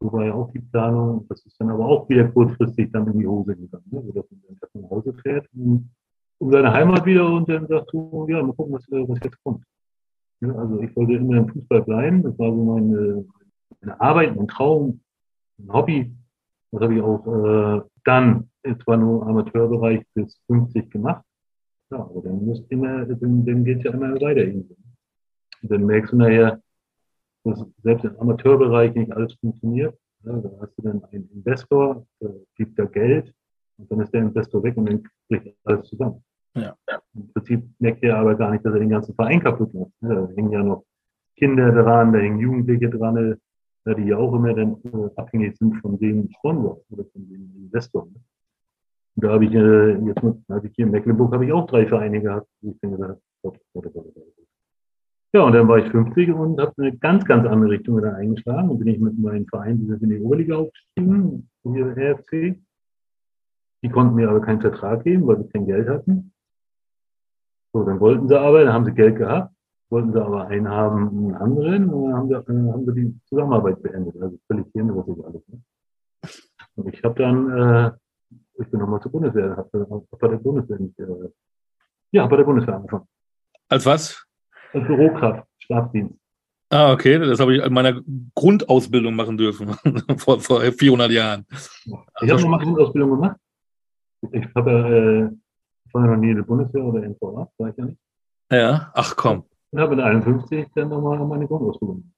So war ja auch die Planung. Das ist dann aber auch wieder kurzfristig dann in die Hose gegangen, ne? sodass man dann nach Hause fährt und um seine Heimat wieder und dann sagt so, ja, mal gucken, was, was jetzt kommt. Ja, also ich wollte immer im Fußball bleiben. Das war so meine, meine Arbeit, mein Traum, ein Hobby. Das habe ich auch äh, dann zwar nur Amateurbereich bis 50 gemacht. Ja, aber dann muss immer, dann, dann geht es ja immer weiter irgendwie. Und dann merkst du nachher, dass selbst im Amateurbereich nicht alles funktioniert. Ja, da hast du dann einen Investor, der gibt da Geld und dann ist der Investor weg und dann bricht alles zusammen. Ja. Im Prinzip merkt er aber gar nicht, dass er den ganzen Verein kaputt macht. Da hängen ja noch Kinder dran, da hängen Jugendliche dran, ja, die ja auch immer dann äh, abhängig sind von dem Sponsor oder von dem Investor. Ne? Und da habe ich äh, jetzt habe ich hier in Mecklenburg habe ich auch drei Vereine gehabt, ich dann gesagt. Ja, und dann war ich 50 und habe eine ganz, ganz andere Richtung wieder eingeschlagen und bin ich mit meinem Verein, die sind in die Oberliga aufgestiegen, hier RFC. Die konnten mir aber keinen Vertrag geben, weil sie kein Geld hatten. So, dann wollten sie aber, dann haben sie Geld gehabt wollten sie aber einen haben, einen anderen, und dann haben sie, dann haben sie die Zusammenarbeit beendet. Also völlig hirnrissig alles. Ne? Und ich habe dann, äh, ich bin nochmal zur Bundeswehr, habe hab bei der Bundeswehr nicht, äh, ja, bei der Bundeswehr angefangen. Als was? Als Bürokraft, Stabsdienst. Ah, okay, das habe ich in meiner Grundausbildung machen dürfen, <laughs> vor, vor 400 Jahren. Ich habe noch mal Grundausbildung gemacht. Ich habe äh, ich war ja noch nie in der Bundeswehr oder in NVA, war ich ja nicht. Ja, ach komm. Und habe mit 51 dann nochmal meine Grundausbildung.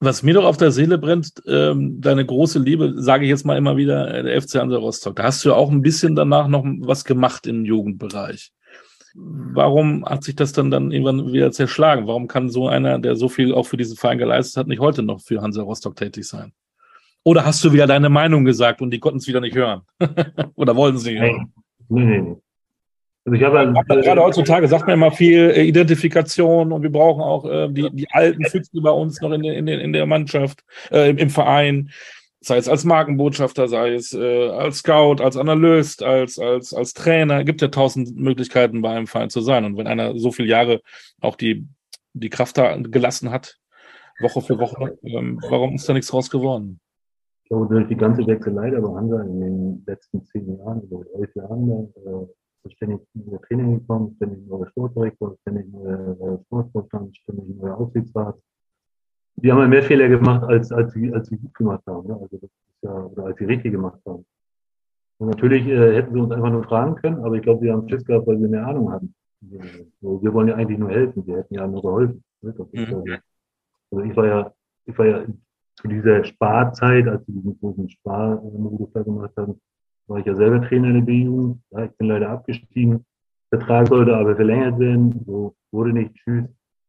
Was mir doch auf der Seele brennt, ähm, deine große Liebe, sage ich jetzt mal immer wieder, äh, der FC Hansa Rostock. Da hast du ja auch ein bisschen danach noch was gemacht im Jugendbereich. Warum hat sich das dann dann irgendwann wieder zerschlagen? Warum kann so einer, der so viel auch für diesen Verein geleistet hat, nicht heute noch für Hansa Rostock tätig sein? Oder hast du wieder deine Meinung gesagt und die konnten es wieder nicht hören? <laughs> Oder wollen sie nicht hören? Nee. Also ich habe halt, gerade heutzutage sagt man immer viel äh, Identifikation und wir brauchen auch äh, die, die alten Füchse bei uns noch in, der, in, der, in der Mannschaft, äh, im, im, Verein, sei es als Markenbotschafter, sei es äh, als Scout, als Analyst, als, als, als Trainer. Es gibt ja tausend Möglichkeiten bei einem Verein zu sein. Und wenn einer so viele Jahre auch die, die Kraft da gelassen hat, Woche für Woche, ähm, warum ist da nichts draus geworden? Ich glaube, durch die ganze Wechselei der Hansa in den letzten zehn Jahren, oder elf Jahren, äh, ist ständig neue Trainer gekommen, ständig neuer Sportdirektor, ständig neuer Sportvorstand, ständig neuer Aufsichtsrat. Die haben ja mehr Fehler gemacht, als, als, sie, als sie gut gemacht haben. Ne? Also das ist ja, oder als sie richtig gemacht haben. Und natürlich äh, hätten sie uns einfach nur fragen können, aber ich glaube, sie haben Schiss gehabt, weil sie mehr Ahnung hatten. So, wir wollen ja eigentlich nur helfen, wir hätten ja nur geholfen. Ne? Mhm. Also ich war ja, ich war ja zu dieser Sparzeit, als wir diesen großen Sparmodus da gemacht haben, war ich ja selber Trainer in der B-Jugend. Ja, ich bin leider abgestiegen. Vertrag sollte aber verlängert werden. So wurde nicht. Tschüss.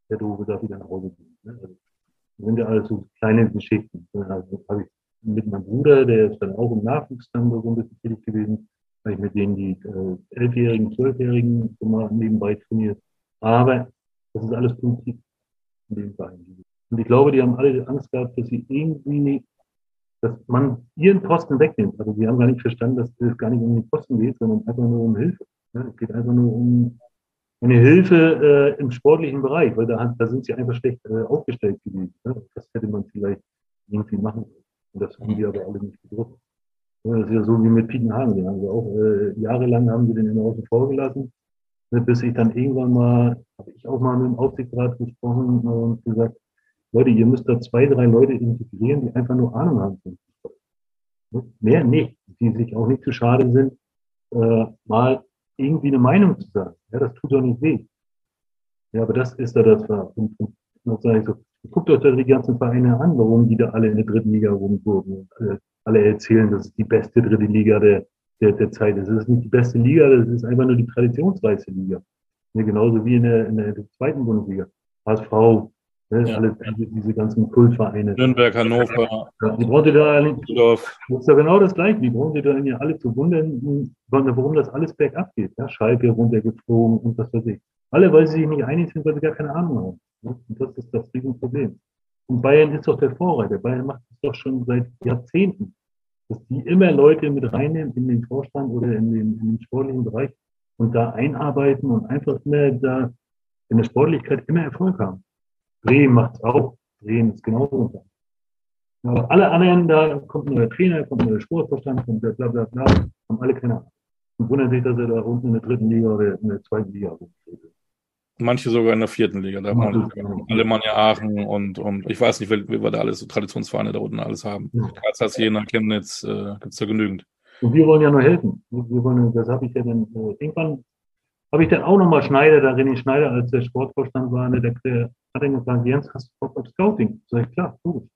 Der Doofe darf wieder nach Hause gehen. Ne? Also, das sind ja alles so kleine Geschichten. Also habe ich mit meinem Bruder, der ist dann auch im Nachwuchs dann so ein bisschen tätig gewesen, habe ich mit denen die äh, Elfjährigen, Zwölfjährigen so mal nebenbei trainiert. Aber das ist alles Politik in dem Verein. Und ich glaube, die haben alle Angst gehabt, dass sie irgendwie nicht, dass man ihren Posten wegnimmt. Also die haben gar nicht verstanden, dass es gar nicht um den Posten geht, sondern einfach nur um Hilfe. Ja, es geht einfach nur um eine Hilfe äh, im sportlichen Bereich, weil da, da sind sie einfach schlecht äh, aufgestellt gewesen. Ja. Das hätte man vielleicht irgendwie machen können. Und das haben die aber alle nicht gedruckt. Ja, das ist ja so wie mit Pietenhagen. Den haben sie auch äh, jahrelang haben sie den immer außen vor gelassen. Ne, bis ich dann irgendwann mal, habe ich auch mal mit dem Aufsichtsrat gesprochen und gesagt, Leute, ihr müsst da zwei, drei Leute integrieren, die einfach nur Ahnung haben. Mehr nicht, die sich auch nicht zu schade sind, äh, mal irgendwie eine Meinung zu sagen. Ja, das tut doch nicht weh. Ja, aber das ist da das. Und, und, und sage ich so, guckt euch da die ganzen Vereine an, warum die da alle in der dritten Liga rumgurken. Alle, alle erzählen, das ist die beste dritte Liga der, der, der Zeit. Das ist nicht die beste Liga, das ist einfach nur die traditionsreichste Liga. Ja, genauso wie in der, in der zweiten Bundesliga. HSV, Ne? Ja. Alle diese, diese, ganzen Kultvereine. Nürnberg, Hannover. Ja, die braucht ihr da alle, das ist ja genau das Gleiche. Die brauchen ihr da ja alle zu wundern, warum das alles bergab geht. Ja? Schalke runtergeflogen und was weiß ich. Alle, weil sie sich nicht einig sind, weil sie gar keine Ahnung haben. Ne? Und das ist das Riesenproblem. Und Bayern ist doch der Vorreiter. Bayern macht es doch schon seit Jahrzehnten, dass die immer Leute mit reinnehmen in den Vorstand oder in den, in den sportlichen Bereich und da einarbeiten und einfach immer da in der Sportlichkeit immer Erfolg haben. Bremen macht es auch. Bremen ist genauso. Aber alle anderen, da kommt ein neuer Trainer, kommt ein neuer Sportverstand, kommt der bla bla bla, haben alle keine Ahnung. Und wundern sich, dass er da unten in der dritten Liga oder in der zweiten Liga rumsteht. Manche sogar in der vierten Liga. Da haben wir Alemannia Aachen und, und ich weiß nicht, wie, wie wir da alles so Traditionsvereine da unten alles haben. Ja. Karlsruhe, Jena, Chemnitz, äh, gibt es da genügend. Und wir wollen ja nur helfen. Wir wollen, das habe ich ja dann, äh, irgendwann habe ich dann auch nochmal Schneider, da René Schneider, als der Sportvorstand war, ne, der, der hat dann gesagt, Jens, hast du Bock auf Scouting? Sag ich, klar, gut.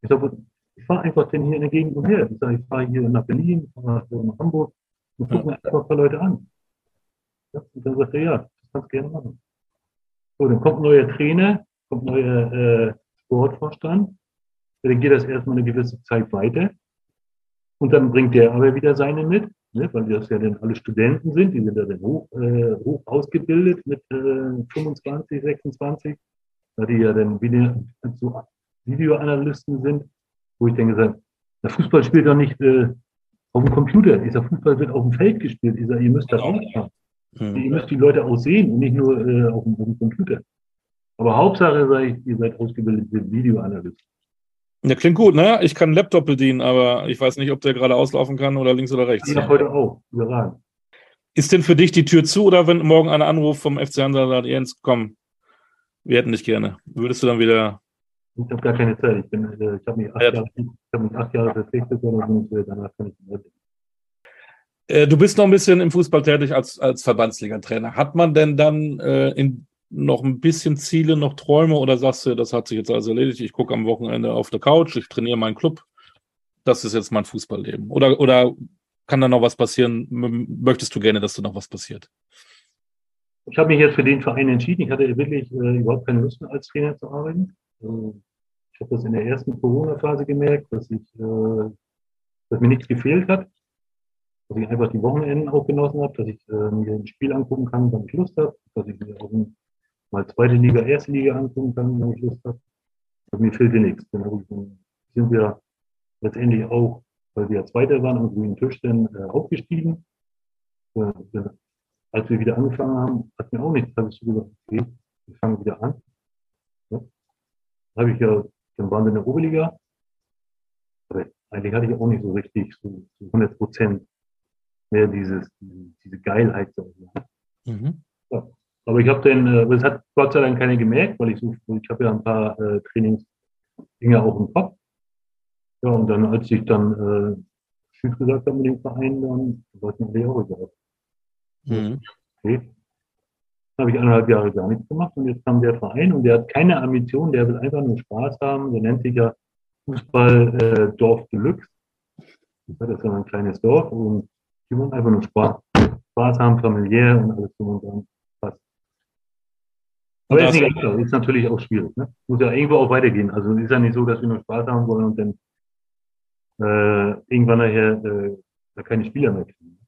Ich sage, ich fahre einfach denn hier in der Gegend umher. Ich sage, ich fahre hier nach Berlin, fahre nach Hamburg und gucke mir einfach ein paar Leute an. Und dann sagt er, ja, das kannst du gerne machen. So, dann kommt ein neuer Trainer, kommt ein neuer äh, Sportvorstand. Dann geht das erstmal eine gewisse Zeit weiter. Und dann bringt der aber wieder seine mit ne, weil das ja dann alle Studenten sind, die sind ja dann hoch, äh, hoch ausgebildet mit äh, 25, 26, da die ja dann wieder so Videoanalysten sind, wo ich dann gesagt der Fußball spielt doch nicht äh, auf dem Computer. Dieser Fußball wird auf dem Feld gespielt. Sage, ihr müsst da auch haben. Mhm. Ihr müsst die Leute auch sehen und nicht nur äh, auf, dem, auf dem Computer. Aber Hauptsache, sage ich, ihr seid ausgebildete Videoanalysten. Ja, klingt gut, ne? Ich kann einen Laptop bedienen, aber ich weiß nicht, ob der gerade auslaufen kann oder links oder rechts. Ja, heute auch. Überragend. Ist denn für dich die Tür zu oder wenn morgen ein Anruf vom FC Hansa sagt, Jens, komm, wir hätten dich gerne. Würdest du dann wieder. Ich habe gar keine Zeit. Ich, bin, äh, ich habe mich, acht ja. Jahre, hab mich acht Jahre verpflichtet und danach kann ich nicht äh, Du bist noch ein bisschen im Fußball tätig als, als Verbandsliga-Trainer. Hat man denn dann äh, in noch ein bisschen Ziele, noch Träume oder sagst du, das hat sich jetzt alles erledigt, ich gucke am Wochenende auf der Couch, ich trainiere meinen Club, das ist jetzt mein Fußballleben? Oder, oder kann da noch was passieren? Möchtest du gerne, dass da noch was passiert? Ich habe mich jetzt für den Verein entschieden. Ich hatte wirklich äh, überhaupt keine Lust mehr als Trainer zu arbeiten. Äh, ich habe das in der ersten Corona-Phase gemerkt, dass, ich, äh, dass mir nichts gefehlt hat. Dass ich einfach die Wochenenden auch genossen habe, dass ich äh, mir ein Spiel angucken kann, wenn ich Lust habe, dass ich mir auch ein mal zweite Liga, erste Liga angucken kann, wenn ich Lust habe. Aber mir fehlte nichts. Dann, sind wir letztendlich auch, weil wir ja Zweiter waren am grünen Tisch, dann äh, aufgestiegen. Äh, als wir wieder angefangen haben, hat mir auch nichts. Da habe ich so gesagt, okay, wir fangen wieder an. Ja. Dann habe ich ja, dann waren wir in der Oberliga. Aber eigentlich hatte ich auch nicht so richtig so, so 100 Prozent mehr dieses, diese Geilheit. Mhm. Ja. Aber ich habe den, äh, das hat Gott sei Dank keine gemerkt, weil ich so, ich habe ja ein paar äh, Trainingsdinge auch im Kopf. Ja, und dann, als ich dann äh, Tschüss gesagt habe mit dem Verein, dann war es mir auch egal. Mhm. Okay. Dann habe ich eineinhalb Jahre gar nichts gemacht und jetzt kam der Verein und der hat keine Ambition, der will einfach nur Spaß haben. Der nennt sich ja Fußball äh, Dorf Deluxe. Das ist ja ein kleines Dorf und die wollen einfach nur Spaß, Spaß haben, familiär und alles drum und dran. Aber ist, nicht einfach, ist natürlich auch schwierig. Ne? Muss ja irgendwo auch weitergehen. Also ist ja nicht so, dass wir nur Spaß haben wollen und dann äh, irgendwann nachher äh, keine Spieler mehr kriegen.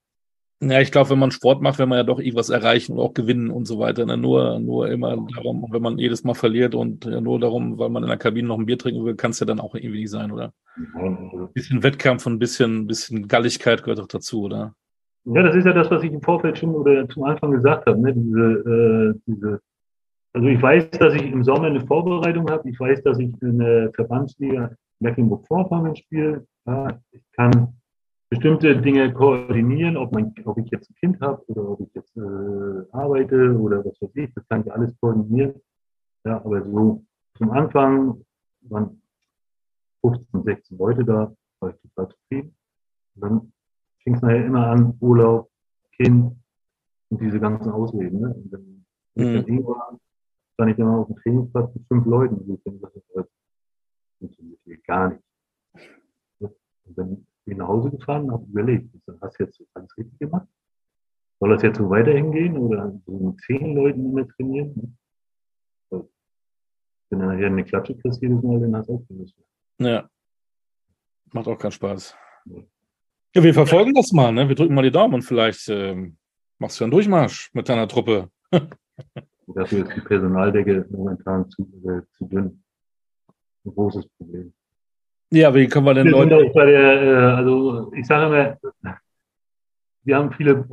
Ja, ich glaube, wenn man Sport macht, will man ja doch irgendwas erreichen und auch gewinnen und so weiter. Ne? Nur, nur immer darum, wenn man jedes Mal verliert und ja, nur darum, weil man in der Kabine noch ein Bier trinken will, kann es ja dann auch irgendwie nicht sein, oder? Ein bisschen Wettkampf und ein bisschen, bisschen Galligkeit gehört auch dazu, oder? Ja, das ist ja das, was ich im Vorfeld schon oder zum Anfang gesagt habe. Ne? Diese, äh, diese, also ich weiß, dass ich im Sommer eine Vorbereitung habe. Ich weiß, dass ich in der Verbandsliga Mecklenburg-Vorpommern spiele. Ja, ich kann bestimmte Dinge koordinieren, ob, mein, ob ich jetzt ein Kind habe oder ob ich jetzt äh, arbeite oder was weiß ich, das kann ich alles koordinieren. Ja, aber so zum Anfang waren 15, 16 Leute da, war ich total zufrieden. Und dann fing es nachher immer an, Urlaub, Kind und diese ganzen Ausreden. Ne? Und dann, mhm. dann war, stand ich immer auf dem Trainingsplatz mit fünf Leuten. Und ich dann gesagt, das funktioniert gar nicht. Und dann bin ich nach Hause gefahren und habe überlegt, hast du jetzt alles richtig gemacht? Soll das jetzt so weiterhin gehen oder so mit zehn Leuten immer trainieren? Wenn du nachher eine Klatsche kriegst jedes Mal, dann hast du auch gelöst. Ja. Macht auch keinen Spaß. Ja, wir verfolgen das mal, ne? Wir drücken mal die Daumen und vielleicht ähm, machst du einen Durchmarsch mit deiner Truppe. <laughs> Dafür ist die Personaldecke momentan zu, äh, zu dünn. Ein großes Problem. Ja, wie können wir denn wir Leute. Bei der, äh, also ich sage immer, wir haben viele,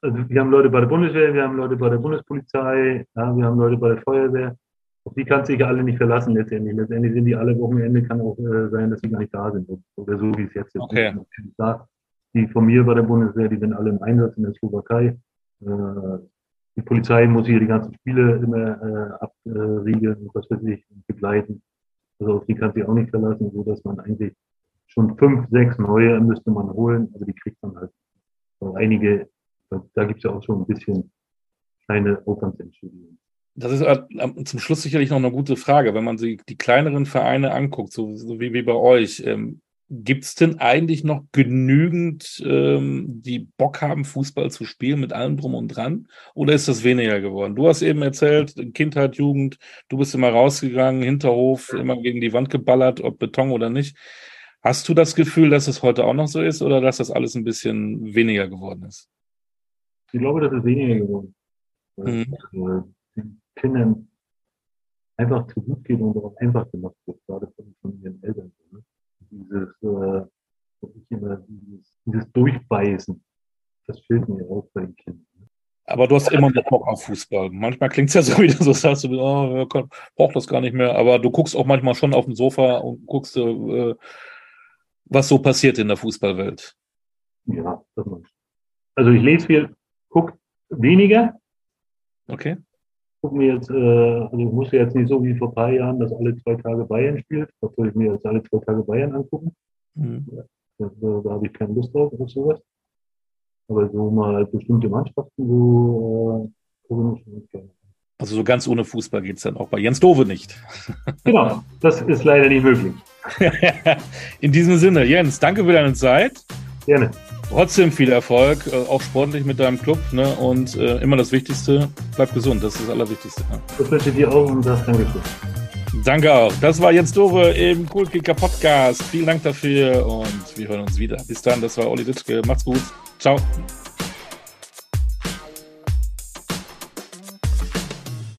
also wir haben Leute bei der Bundeswehr, wir haben Leute bei der Bundespolizei, ja, wir haben Leute bei der Feuerwehr. Auf die kannst du dich alle nicht verlassen letztendlich. Letztendlich sind die alle Wochenende, kann auch äh, sein, dass sie gar nicht da sind. Oder so, wie es jetzt ist. Okay. Die von mir bei der Bundeswehr, die sind alle im Einsatz in der Slowakei. Äh, die Polizei muss hier die ganzen Spiele immer äh, abriegeln und was weiß ich, begleiten. Also auf die kann sich auch nicht verlassen, so dass man eigentlich schon fünf, sechs neue müsste man holen, aber die kriegt man halt. So einige, da gibt es ja auch schon ein bisschen kleine Aufwandsentschädigungen. Das ist äh, zum Schluss sicherlich noch eine gute Frage, wenn man sich die kleineren Vereine anguckt, so, so wie, wie bei euch. Ähm, Gibt es denn eigentlich noch genügend, ähm, die Bock haben, Fußball zu spielen mit allem drum und dran? Oder ist das weniger geworden? Du hast eben erzählt, Kindheit, Jugend, du bist immer rausgegangen, Hinterhof, immer gegen die Wand geballert, ob Beton oder nicht. Hast du das Gefühl, dass es heute auch noch so ist oder dass das alles ein bisschen weniger geworden ist? Ich glaube, dass es weniger geworden ist. Mhm. Also, den Kindern einfach zu gut geht und auch einfach gemacht wird, gerade von, von ihren Eltern. Ne? Dieses, äh, dieses, dieses Durchbeißen, das fehlt mir auch bei den Kindern. Ne? Aber du hast immer noch Bock auf Fußball. Manchmal klingt es ja so, wie <laughs> du so sagst, du oh, braucht das gar nicht mehr. Aber du guckst auch manchmal schon auf dem Sofa und guckst, äh, was so passiert in der Fußballwelt. Ja, das meinst Also ich lese viel, guck weniger. Okay gucke mir jetzt, äh, also ich musste jetzt nicht so wie vor ein paar Jahren, dass alle zwei Tage Bayern spielt. Da soll ich mir jetzt alle zwei Tage Bayern angucken. Mhm. Da, da habe ich keine Lust drauf auf sowas. Aber so mal bestimmte Mannschaften, so äh, gucke ich nicht gerne. Also so ganz ohne Fußball geht es dann auch bei Jens Dove nicht. <laughs> Genau, das ist leider nicht möglich. <laughs> In diesem Sinne, Jens, danke für deine Zeit. Gerne. Trotzdem viel Erfolg, äh, auch sportlich mit deinem Club. Ne? Und äh, immer das Wichtigste, bleib gesund, das ist das Allerwichtigste. Ne? Das wünsche ich dir auch und das Dankeschön. Danke auch. Das war Jens Dove im Coolkicker Podcast. Vielen Dank dafür und wir hören uns wieder. Bis dann, das war Olli Ditschke. Macht's gut. Ciao.